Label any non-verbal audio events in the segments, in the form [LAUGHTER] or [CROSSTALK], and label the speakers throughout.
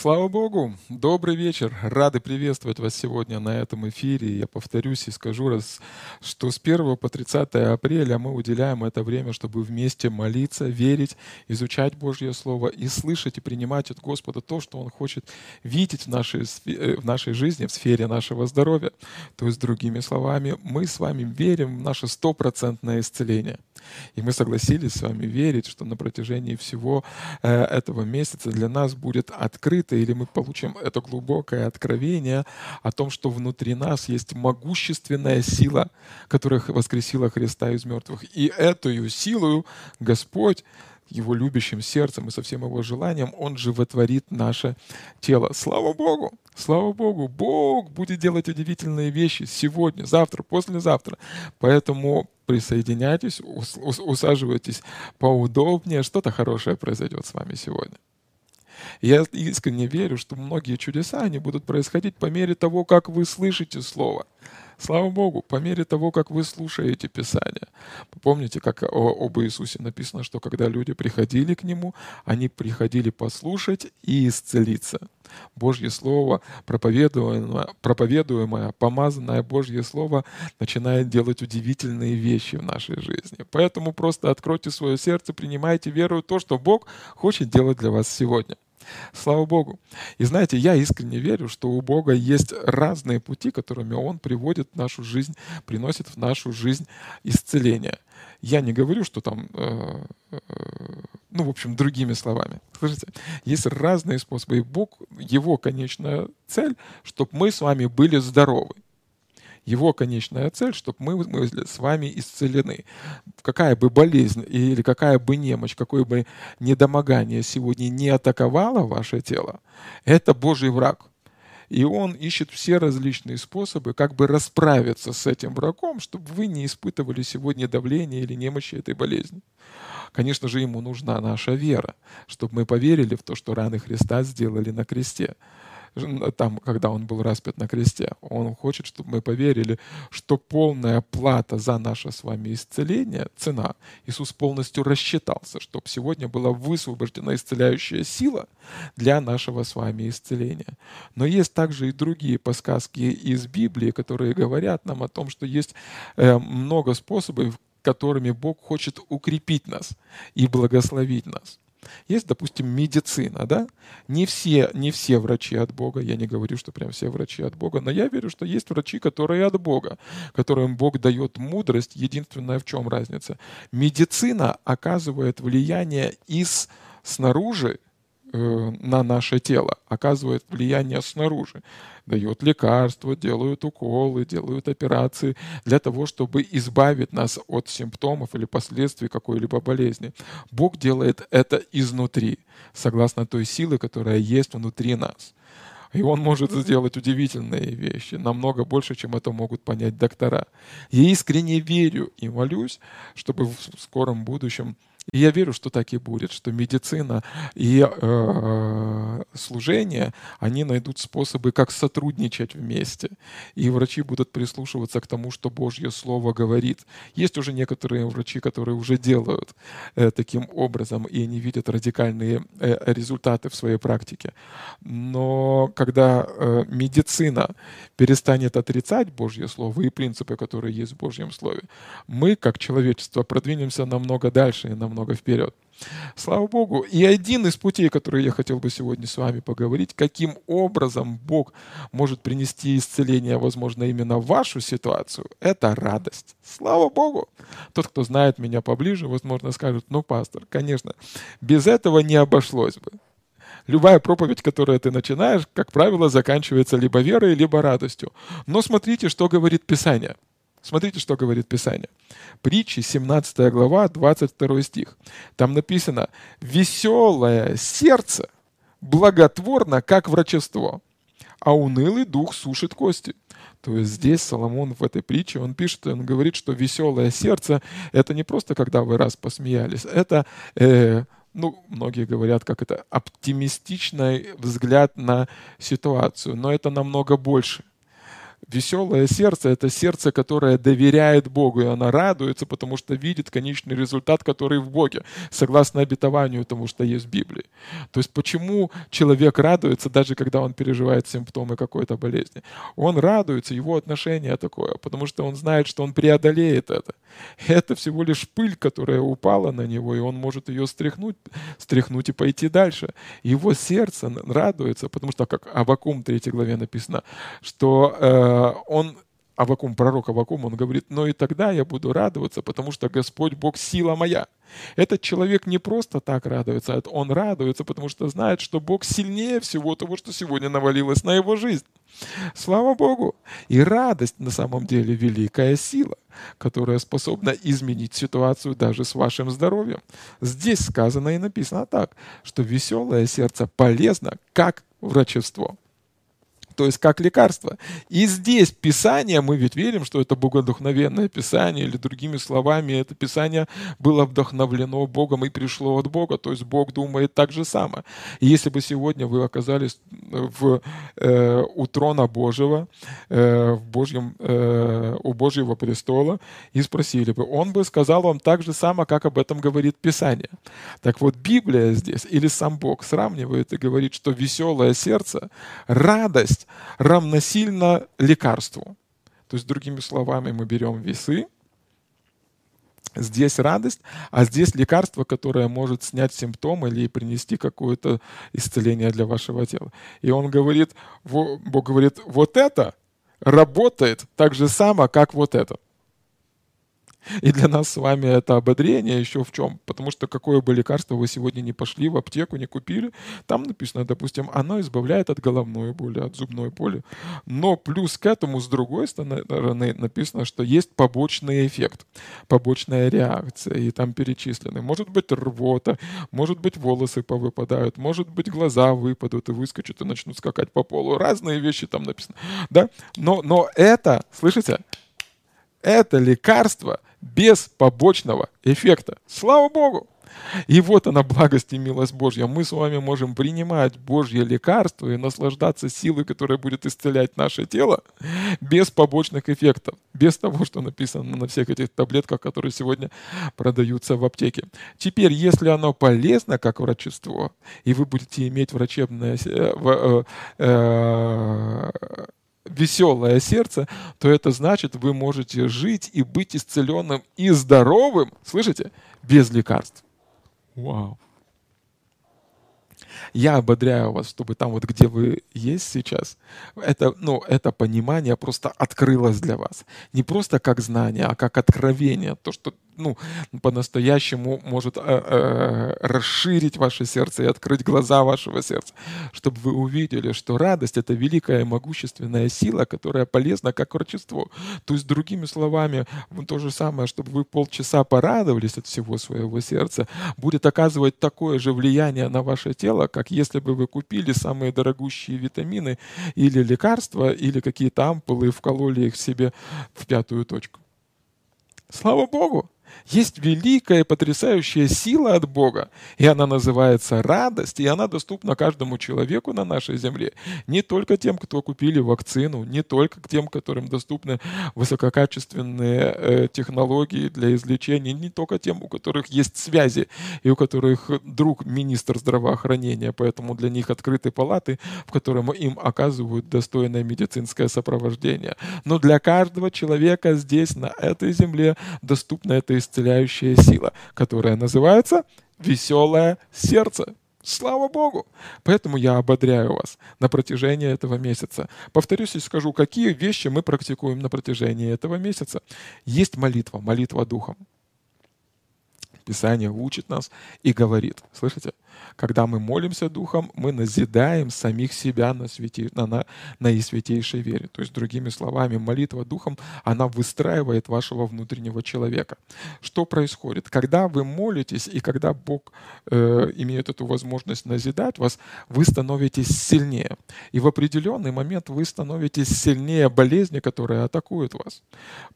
Speaker 1: Слава Богу! Добрый вечер! Рады приветствовать вас сегодня на этом эфире. Я повторюсь и скажу раз, что с 1 по 30 апреля мы уделяем это время, чтобы вместе молиться, верить, изучать Божье Слово и слышать и принимать от Господа то, что Он хочет видеть в нашей, э, в нашей жизни, в сфере нашего здоровья. То есть, другими словами, мы с вами верим в наше стопроцентное исцеление. И мы согласились с вами верить, что на протяжении всего э, этого месяца для нас будет открыто, или мы получим это глубокое откровение о том, что внутри нас есть могущественная сила, которая воскресила Христа из мертвых. И эту силу Господь его любящим сердцем и со всем его желанием, он животворит наше тело. Слава Богу! Слава Богу! Бог будет делать удивительные вещи сегодня, завтра, послезавтра. Поэтому присоединяйтесь, усаживайтесь поудобнее, что-то хорошее произойдет с вами сегодня. Я искренне верю, что многие чудеса, они будут происходить по мере того, как вы слышите Слово. Слава Богу, по мере того, как вы слушаете Писание. Помните, как об Иисусе написано, что когда люди приходили к Нему, они приходили послушать и исцелиться. Божье Слово, проповедуемое, проповедуемое, помазанное Божье Слово начинает делать удивительные вещи в нашей жизни. Поэтому просто откройте свое сердце, принимайте веру в то, что Бог хочет делать для вас сегодня. Слава Богу. И знаете, я искренне верю, что у Бога есть разные пути, которыми Он приводит в нашу жизнь, приносит в нашу жизнь исцеление. Я не говорю, что там, э, э, ну, в общем, другими словами. Слышите, есть разные способы. И Бог, Его конечная цель, чтобы мы с вами были здоровы. Его конечная цель, чтобы мы были с вами исцелены. Какая бы болезнь или какая бы немощь, какое бы недомогание сегодня не атаковало ваше тело, это Божий враг. И он ищет все различные способы, как бы расправиться с этим врагом, чтобы вы не испытывали сегодня давление или немощи этой болезни. Конечно же, ему нужна наша вера, чтобы мы поверили в то, что раны Христа сделали на кресте там, когда он был распят на кресте. Он хочет, чтобы мы поверили, что полная плата за наше с вами исцеление, цена, Иисус полностью рассчитался, чтобы сегодня была высвобождена исцеляющая сила для нашего с вами исцеления. Но есть также и другие подсказки из Библии, которые говорят нам о том, что есть э, много способов, которыми Бог хочет укрепить нас и благословить нас. Есть, допустим, медицина, да? Не все, не все врачи от Бога, я не говорю, что прям все врачи от Бога, но я верю, что есть врачи, которые от Бога, которым Бог дает мудрость. Единственное, в чем разница? Медицина оказывает влияние из снаружи Э, на наше тело, оказывает влияние снаружи. Дает лекарства, делают уколы, делают операции для того, чтобы избавить нас от симптомов или последствий какой-либо болезни. Бог делает это изнутри, согласно той силы, которая есть внутри нас. И он может сделать удивительные вещи, намного больше, чем это могут понять доктора. Я искренне верю и молюсь, чтобы в скором будущем и я верю, что так и будет, что медицина и э, служение, они найдут способы, как сотрудничать вместе. И врачи будут прислушиваться к тому, что Божье Слово говорит. Есть уже некоторые врачи, которые уже делают э, таким образом, и они видят радикальные э, результаты в своей практике. Но когда э, медицина перестанет отрицать Божье Слово и принципы, которые есть в Божьем Слове, мы, как человечество, продвинемся намного дальше и намного вперед. Слава Богу. И один из путей, который я хотел бы сегодня с вами поговорить, каким образом Бог может принести исцеление, возможно, именно в вашу ситуацию, это радость. Слава Богу. Тот, кто знает меня поближе, возможно, скажет, ну, пастор, конечно, без этого не обошлось бы. Любая проповедь, которую ты начинаешь, как правило, заканчивается либо верой, либо радостью. Но смотрите, что говорит Писание – Смотрите, что говорит Писание. Притчи, 17 глава, 22 стих. Там написано «Веселое сердце благотворно, как врачество, а унылый дух сушит кости». То есть здесь Соломон в этой притче, он пишет, он говорит, что веселое сердце — это не просто, когда вы раз посмеялись, это, э, ну, многие говорят, как это, оптимистичный взгляд на ситуацию, но это намного больше Веселое сердце — это сердце, которое доверяет Богу, и оно радуется, потому что видит конечный результат, который в Боге, согласно обетованию тому, что есть в Библии. То есть почему человек радуется, даже когда он переживает симптомы какой-то болезни? Он радуется, его отношение такое, потому что он знает, что он преодолеет это. Это всего лишь пыль, которая упала на него, и он может ее стряхнуть, стряхнуть и пойти дальше. Его сердце радуется, потому что, как Авакум 3 главе написано, что э, он Авакум, пророк Авакум, он говорит, но и тогда я буду радоваться, потому что Господь Бог сила моя. Этот человек не просто так радуется, а он радуется, потому что знает, что Бог сильнее всего того, что сегодня навалилось на его жизнь. Слава Богу! И радость на самом деле великая сила, которая способна изменить ситуацию даже с вашим здоровьем. Здесь сказано и написано так, что веселое сердце полезно как врачество то есть как лекарство. И здесь Писание, мы ведь верим, что это богодухновенное Писание, или другими словами, это Писание было вдохновлено Богом и пришло от Бога, то есть Бог думает так же само. И если бы сегодня вы оказались в, э, у трона Божьего, э, в Божьем, э, у Божьего престола, и спросили бы, он бы сказал вам так же само, как об этом говорит Писание. Так вот, Библия здесь, или сам Бог сравнивает и говорит, что веселое сердце, радость, равносильно лекарству. То есть, другими словами, мы берем весы, Здесь радость, а здесь лекарство, которое может снять симптомы или принести какое-то исцеление для вашего тела. И он говорит, Бог говорит, вот это работает так же само, как вот это. [LAUGHS] И для нас с вами это ободрение еще в чем? Потому что какое бы лекарство вы сегодня не пошли в аптеку, не купили, там написано, допустим, оно избавляет от головной боли, от зубной боли. Но плюс к этому, с другой стороны, написано, что есть побочный эффект, побочная реакция, и там перечислены. Может быть рвота, может быть волосы повыпадают, может быть глаза выпадут и выскочат и начнут скакать по полу. Разные вещи там написаны. Да? Но, но это, слышите, это лекарство без побочного эффекта. Слава Богу! И вот она, благость и милость Божья. Мы с вами можем принимать Божье лекарство и наслаждаться силой, которая будет исцелять наше тело, без побочных эффектов, без того, что написано на всех этих таблетках, которые сегодня продаются в аптеке. Теперь, если оно полезно как врачество, и вы будете иметь врачебное э, э, э, веселое сердце, то это значит, вы можете жить и быть исцеленным и здоровым, слышите, без лекарств. Вау. Я ободряю вас, чтобы там вот, где вы есть сейчас, это, ну, это понимание просто открылось для вас. Не просто как знание, а как откровение. То, что ну, по-настоящему может э, э, расширить ваше сердце и открыть глаза вашего сердца, чтобы вы увидели, что радость — это великая могущественная сила, которая полезна как врачество. То есть, другими словами, то же самое, чтобы вы полчаса порадовались от всего своего сердца, будет оказывать такое же влияние на ваше тело, как если бы вы купили самые дорогущие витамины или лекарства, или какие-то ампулы и вкололи их себе в пятую точку. Слава Богу! Есть великая потрясающая сила от Бога, и она называется радость, и она доступна каждому человеку на нашей земле. Не только тем, кто купили вакцину, не только тем, которым доступны высококачественные э, технологии для излечения, не только тем, у которых есть связи и у которых друг министр здравоохранения, поэтому для них открыты палаты, в котором им оказывают достойное медицинское сопровождение. Но для каждого человека здесь, на этой земле, доступна эта исцеляющая сила, которая называется «веселое сердце». Слава Богу! Поэтому я ободряю вас на протяжении этого месяца. Повторюсь и скажу, какие вещи мы практикуем на протяжении этого месяца. Есть молитва, молитва духом. Писание учит нас и говорит, слышите, когда мы молимся Духом, мы назидаем самих себя на, святи, на, на, на святейшей вере. То есть, другими словами, молитва Духом, она выстраивает вашего внутреннего человека. Что происходит? Когда вы молитесь, и когда Бог э, имеет эту возможность назидать вас, вы становитесь сильнее. И в определенный момент вы становитесь сильнее болезни, которые атакуют вас.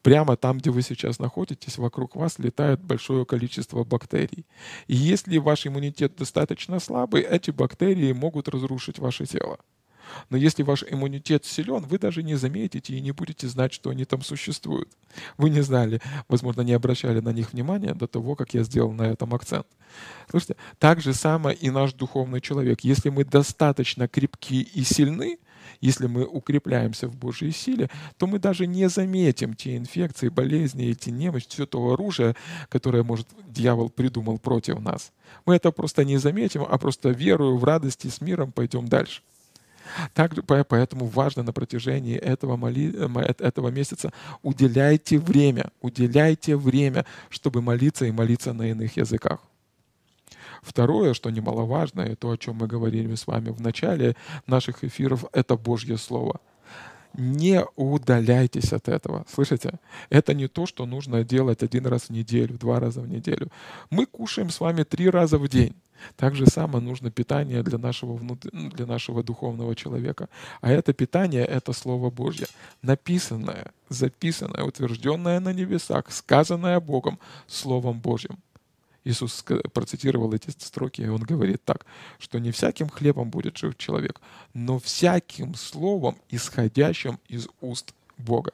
Speaker 1: Прямо там, где вы сейчас находитесь, вокруг вас летает большое количество бактерий. И если ваш иммунитет достаточно слабый, эти бактерии могут разрушить ваше тело. Но если ваш иммунитет силен, вы даже не заметите и не будете знать, что они там существуют. Вы не знали, возможно, не обращали на них внимания до того, как я сделал на этом акцент. Слушайте, так же самое и наш духовный человек. Если мы достаточно крепки и сильны, если мы укрепляемся в Божьей силе, то мы даже не заметим те инфекции, болезни, эти немощи, все то оружие, которое, может, дьявол придумал против нас. Мы это просто не заметим, а просто верую в радости с миром пойдем дальше. Также поэтому важно на протяжении этого, моли, этого месяца уделяйте время, уделяйте время, чтобы молиться и молиться на иных языках. Второе, что немаловажно, и то, о чем мы говорили с вами в начале наших эфиров, это Божье Слово. Не удаляйтесь от этого. Слышите? Это не то, что нужно делать один раз в неделю, два раза в неделю. Мы кушаем с вами три раза в день. Так же самое нужно питание для нашего, внутр... Ну, для нашего духовного человека. А это питание — это Слово Божье. Написанное, записанное, утвержденное на небесах, сказанное Богом, Словом Божьим. Иисус процитировал эти строки, и он говорит так, что не всяким хлебом будет жив человек, но всяким словом, исходящим из уст Бога.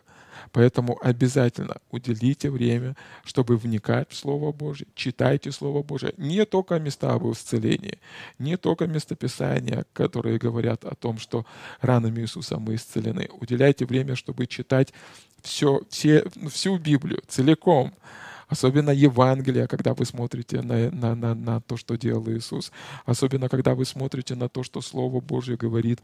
Speaker 1: Поэтому обязательно уделите время, чтобы вникать в Слово Божье, читайте Слово Божье. Не только места об исцелении, не только местописания, которые говорят о том, что ранами Иисуса мы исцелены. Уделяйте время, чтобы читать все, все, всю Библию целиком, Особенно Евангелие, когда вы смотрите на, на, на, на то, что делал Иисус. Особенно, когда вы смотрите на то, что Слово Божье говорит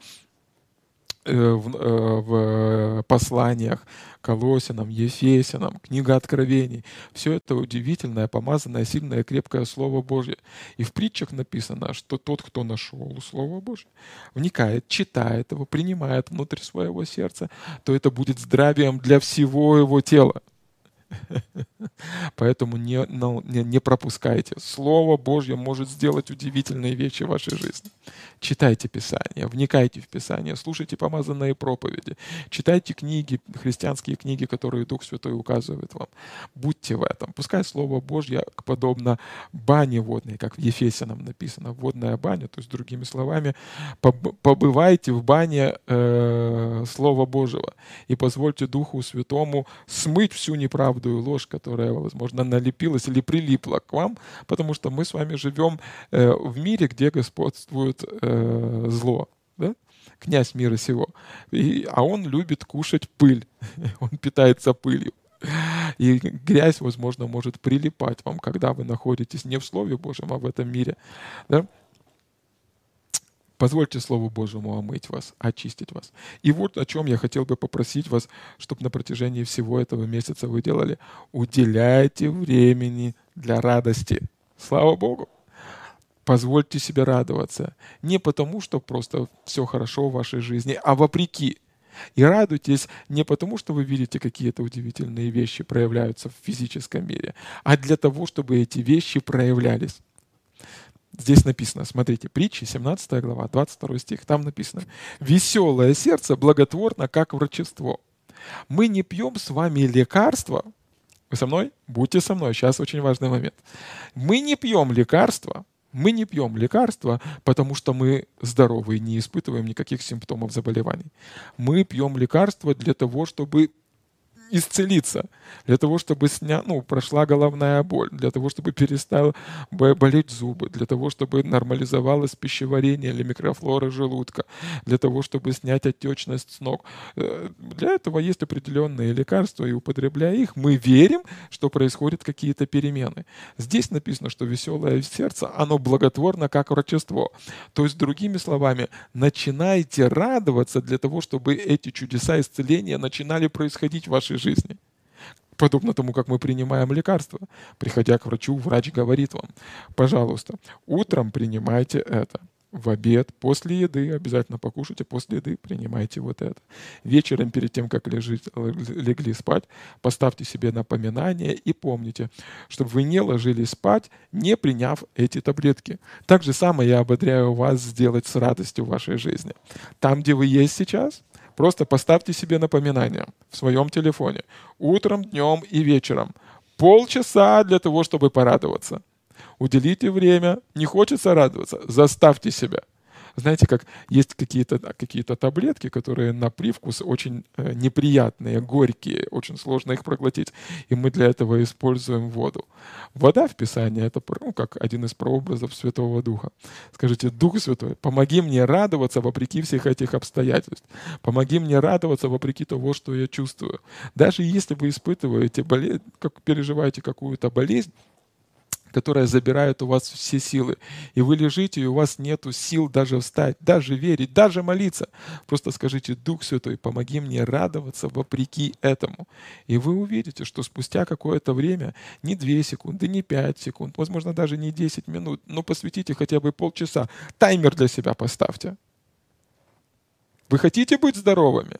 Speaker 1: э, в, э, в посланиях Колосинам, Ефесянам, книга Откровений. Все это удивительное, помазанное, сильное, крепкое Слово Божье. И в притчах написано, что тот, кто нашел Слово Божье, вникает, читает его, принимает внутрь своего сердца, то это будет здравием для всего его тела. [LAUGHS] Поэтому не, ну, не, не пропускайте. Слово Божье может сделать удивительные вещи в вашей жизни. Читайте Писание, вникайте в Писание, слушайте помазанные проповеди, читайте книги, христианские книги, которые Дух Святой указывает вам. Будьте в этом. Пускай Слово Божье подобно бане водной, как в Ефесянам написано, водная баня, то есть другими словами, побывайте в бане э, Слова Божьего и позвольте Духу Святому смыть всю неправду правду и ложь, возможно, налепилась или прилипла к вам, потому что мы с вами живем э, в мире, где господствует э, зло. Да? Князь мира сего. И, а он любит кушать пыль. [LAUGHS] он питается пылью. И грязь, возможно, может прилипать вам, когда вы находитесь не в Слове Божьем, а в этом мире. Да? Позвольте Слову Божьему омыть вас, очистить вас. И вот о чем я хотел бы попросить вас, чтобы на протяжении всего этого месяца вы делали. Уделяйте времени для радости. Слава Богу! Позвольте себе радоваться. Не потому, что просто все хорошо в вашей жизни, а вопреки. И радуйтесь не потому, что вы видите какие-то удивительные вещи проявляются в физическом мире, а для того, чтобы эти вещи проявлялись. Здесь написано, смотрите, притчи, 17 глава, 22 стих, там написано, «Веселое сердце благотворно, как врачество». Мы не пьем с вами лекарства. Вы со мной? Будьте со мной, сейчас очень важный момент. Мы не пьем лекарства, мы не пьем лекарства, потому что мы здоровы и не испытываем никаких симптомов заболеваний. Мы пьем лекарства для того, чтобы исцелиться, для того, чтобы сня... ну, прошла головная боль, для того, чтобы перестал болеть зубы, для того, чтобы нормализовалось пищеварение или микрофлора желудка, для того, чтобы снять отечность с ног. Э, для этого есть определенные лекарства, и употребляя их, мы верим, что происходят какие-то перемены. Здесь написано, что веселое сердце, оно благотворно, как врачество. То есть, другими словами, начинайте радоваться для того, чтобы эти чудеса исцеления начинали происходить в вашей вашей жизни. Подобно тому, как мы принимаем лекарства. Приходя к врачу, врач говорит вам, пожалуйста, утром принимайте это в обед, после еды, обязательно покушайте, после еды принимайте вот это. Вечером, перед тем, как лежить, легли спать, поставьте себе напоминание и помните, чтобы вы не ложились спать, не приняв эти таблетки. Так же самое я ободряю вас сделать с радостью в вашей жизни. Там, где вы есть сейчас, Просто поставьте себе напоминание в своем телефоне. Утром, днем и вечером. Полчаса для того, чтобы порадоваться. Уделите время. Не хочется радоваться? Заставьте себя. Знаете, как есть какие-то какие таблетки, которые на привкус очень э, неприятные, горькие, очень сложно их проглотить, и мы для этого используем воду. Вода в Писании — это ну, как один из прообразов Святого Духа. Скажите, Дух Святой, помоги мне радоваться вопреки всех этих обстоятельств. Помоги мне радоваться вопреки того, что я чувствую. Даже если вы испытываете болезнь, как переживаете какую-то болезнь, которая забирает у вас все силы. И вы лежите, и у вас нет сил даже встать, даже верить, даже молиться. Просто скажите, Дух Святой, помоги мне радоваться вопреки этому. И вы увидите, что спустя какое-то время, не 2 секунды, не 5 секунд, возможно, даже не 10 минут, но посвятите хотя бы полчаса. Таймер для себя поставьте. Вы хотите быть здоровыми?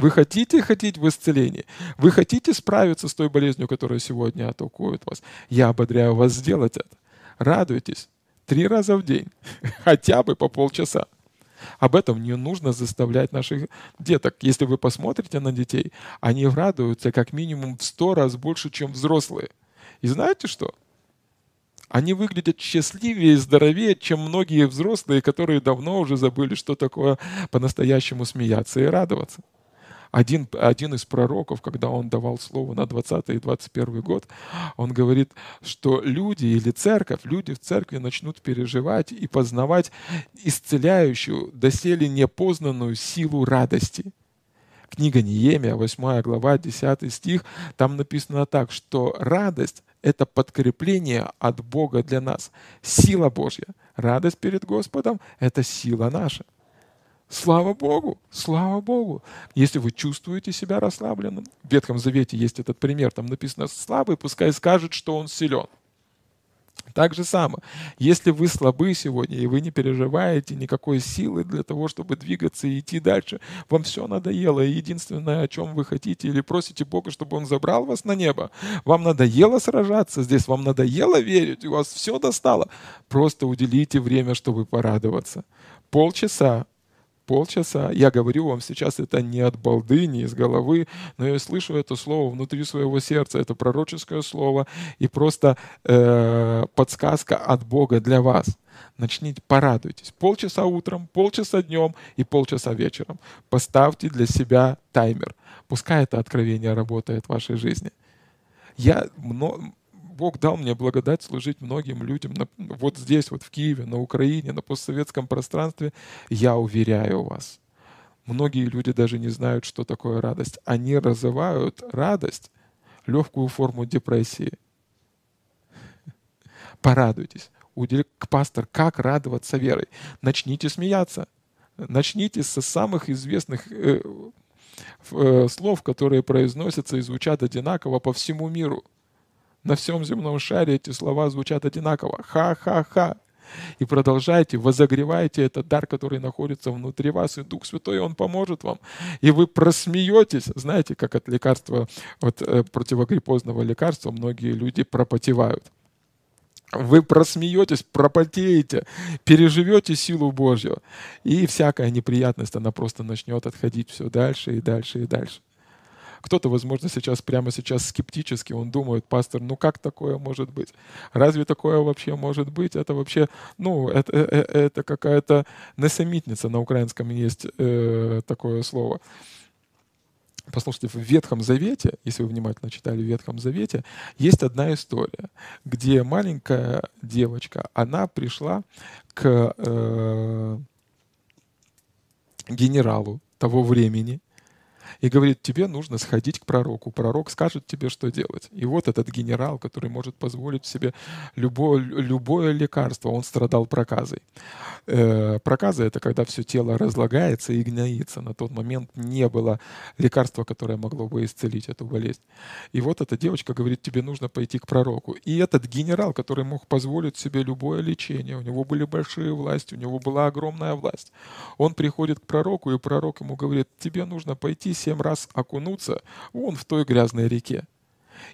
Speaker 1: Вы хотите ходить в исцелении? Вы хотите справиться с той болезнью, которая сегодня атакует вас? Я ободряю вас сделать это. Радуйтесь три раза в день, [LAUGHS] хотя бы по полчаса. Об этом не нужно заставлять наших деток. Если вы посмотрите на детей, они радуются как минимум в сто раз больше, чем взрослые. И знаете что? Они выглядят счастливее и здоровее, чем многие взрослые, которые давно уже забыли, что такое по-настоящему смеяться и радоваться один, один из пророков, когда он давал слово на 20 и 21 год, он говорит, что люди или церковь, люди в церкви начнут переживать и познавать исцеляющую, доселе непознанную силу радости. Книга Неемия, 8 глава, 10 стих, там написано так, что радость — это подкрепление от Бога для нас. Сила Божья. Радость перед Господом — это сила наша. Слава Богу, слава Богу. Если вы чувствуете себя расслабленным, в Ветхом Завете есть этот пример, там написано «слабый, пускай скажет, что он силен». Так же самое, если вы слабы сегодня, и вы не переживаете никакой силы для того, чтобы двигаться и идти дальше, вам все надоело, и единственное, о чем вы хотите, или просите Бога, чтобы Он забрал вас на небо, вам надоело сражаться здесь, вам надоело верить, у вас все достало, просто уделите время, чтобы порадоваться. Полчаса полчаса. Я говорю вам сейчас это не от балды, не из головы, но я слышу это слово внутри своего сердца. Это пророческое слово и просто э, подсказка от Бога для вас. Начните, порадуйтесь. Полчаса утром, полчаса днем и полчаса вечером. Поставьте для себя таймер. Пускай это откровение работает в вашей жизни. Я Бог дал мне благодать служить многим людям на, вот здесь, вот в Киеве, на Украине, на постсоветском пространстве. Я уверяю вас, многие люди даже не знают, что такое радость. Они разывают радость, легкую форму депрессии. [LAUGHS] Порадуйтесь. К пастор, как радоваться верой? Начните смеяться. Начните со самых известных э, э, слов, которые произносятся и звучат одинаково по всему миру. На всем земном шаре эти слова звучат одинаково. Ха-ха-ха. И продолжайте, возогревайте этот дар, который находится внутри вас, и Дух Святой, Он поможет вам. И вы просмеетесь, знаете, как от лекарства, от э, противогриппозного лекарства многие люди пропотевают. Вы просмеетесь, пропотеете, переживете силу Божью, и всякая неприятность, она просто начнет отходить все дальше и дальше и дальше. Кто-то, возможно, сейчас, прямо сейчас скептически, он думает, пастор, ну как такое может быть? Разве такое вообще может быть? Это вообще, ну, это, это, э, это какая-то несамитница, на украинском есть э, такое слово. Послушайте, в Ветхом Завете, если вы внимательно читали в Ветхом Завете, есть одна история, где маленькая девочка, она пришла к э, генералу того времени, и говорит, тебе нужно сходить к пророку. Пророк скажет тебе, что делать. И вот этот генерал, который может позволить себе любое, любое лекарство, он страдал проказой. Э, проказа — это когда все тело разлагается и гноится. На тот момент не было лекарства, которое могло бы исцелить эту болезнь. И вот эта девочка говорит, тебе нужно пойти к пророку. И этот генерал, который мог позволить себе любое лечение, у него были большие власти, у него была огромная власть. Он приходит к пророку, и пророк ему говорит, тебе нужно пойти семь раз окунуться вон в той грязной реке.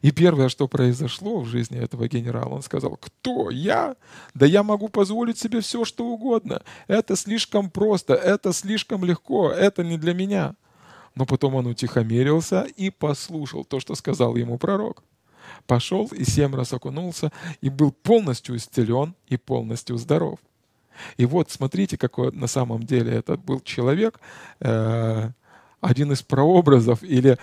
Speaker 1: И первое, что произошло в жизни этого генерала, он сказал, кто? Я? Да я могу позволить себе все, что угодно. Это слишком просто, это слишком легко, это не для меня. Но потом он утихомирился и послушал то, что сказал ему пророк. Пошел и семь раз окунулся, и был полностью исцелен и полностью здоров. И вот смотрите, какой на самом деле этот был человек, э, один из прообразов или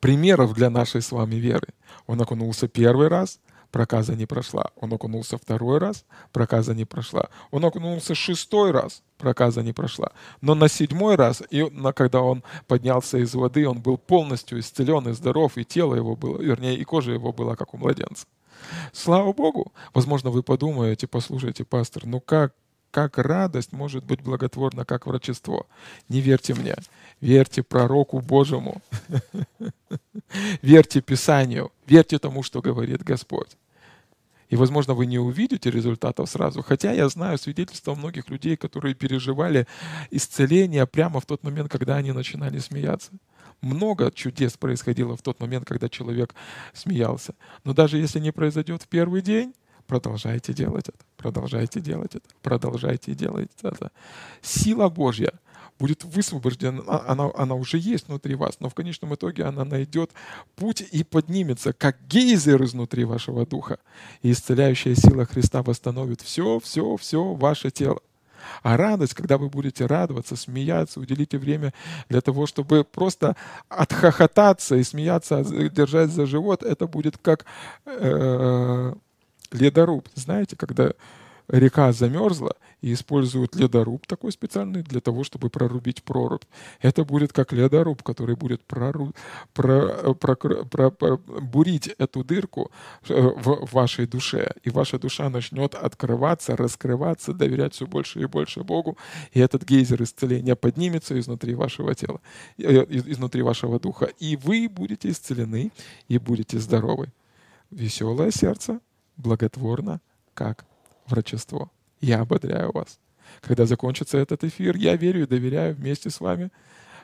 Speaker 1: примеров для нашей с вами веры. Он окунулся первый раз, проказа не прошла. Он окунулся второй раз, проказа не прошла. Он окунулся шестой раз, проказа не прошла. Но на седьмой раз, и на, когда он поднялся из воды, он был полностью исцелен и здоров, и тело его было, вернее, и кожа его была, как у младенца. Слава Богу! Возможно, вы подумаете, послушайте, пастор, ну как, как радость может быть благотворна, как врачество? Не верьте мне, верьте пророку Божьему, [LAUGHS] верьте Писанию, верьте тому, что говорит Господь. И, возможно, вы не увидите результатов сразу. Хотя я знаю свидетельства многих людей, которые переживали исцеление прямо в тот момент, когда они начинали смеяться. Много чудес происходило в тот момент, когда человек смеялся. Но даже если не произойдет в первый день, продолжайте делать это, продолжайте делать это, продолжайте делать это. Сила Божья — будет высвобождена, а, она, она уже есть внутри вас, но в конечном итоге она найдет путь и поднимется, как гейзер изнутри вашего духа. И исцеляющая сила Христа восстановит все, все, все ваше тело. А радость, когда вы будете радоваться, смеяться, уделите время для того, чтобы просто отхохотаться и смеяться, держать за живот, это будет как э, ледоруб. Знаете, когда река замерзла, и используют ледоруб такой специальный для того, чтобы прорубить прорубь. Это будет как ледоруб, который будет прору... про... Про... Про... Про... бурить эту дырку э, в вашей душе. И ваша душа начнет открываться, раскрываться, доверять все больше и больше Богу. И этот гейзер исцеления поднимется изнутри вашего тела, э, изнутри вашего духа. И вы будете исцелены и будете здоровы. Веселое сердце благотворно, как врачество. Я ободряю вас. Когда закончится этот эфир, я верю и доверяю вместе с вами,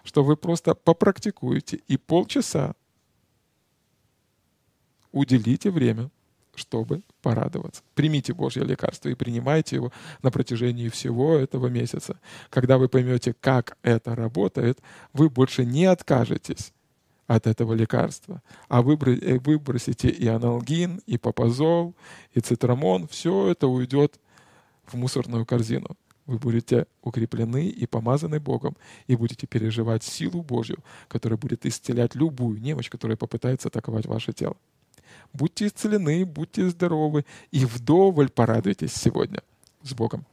Speaker 1: что вы просто попрактикуете и полчаса уделите время, чтобы порадоваться. Примите Божье лекарство и принимайте его на протяжении всего этого месяца. Когда вы поймете, как это работает, вы больше не откажетесь от этого лекарства, а э, выбросите и аналгин, и папазол, и цитрамон. Все это уйдет в мусорную корзину. Вы будете укреплены и помазаны Богом, и будете переживать силу Божью, которая будет исцелять любую немощь, которая попытается атаковать ваше тело. Будьте исцелены, будьте здоровы и вдоволь порадуйтесь сегодня. С Богом!